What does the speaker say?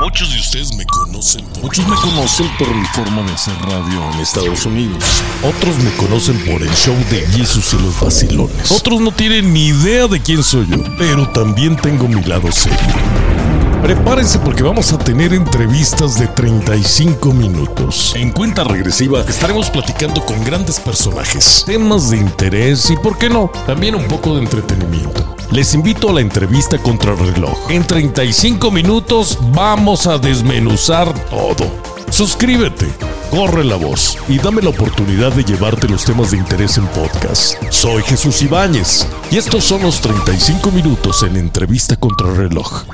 Muchos de ustedes me conocen. Muchos me conocen por mi forma de hacer radio en Estados Unidos. Otros me conocen por el show de Jesus y los vacilones. Otros no tienen ni idea de quién soy yo. Pero también tengo mi lado serio. Prepárense porque vamos a tener entrevistas de 35 minutos. En cuenta regresiva estaremos platicando con grandes personajes, temas de interés y, por qué no, también un poco de entretenimiento. Les invito a la entrevista contra el reloj. En 35 minutos vamos a desmenuzar todo. Suscríbete, corre la voz y dame la oportunidad de llevarte los temas de interés en podcast. Soy Jesús Ibáñez y estos son los 35 minutos en entrevista contra el reloj.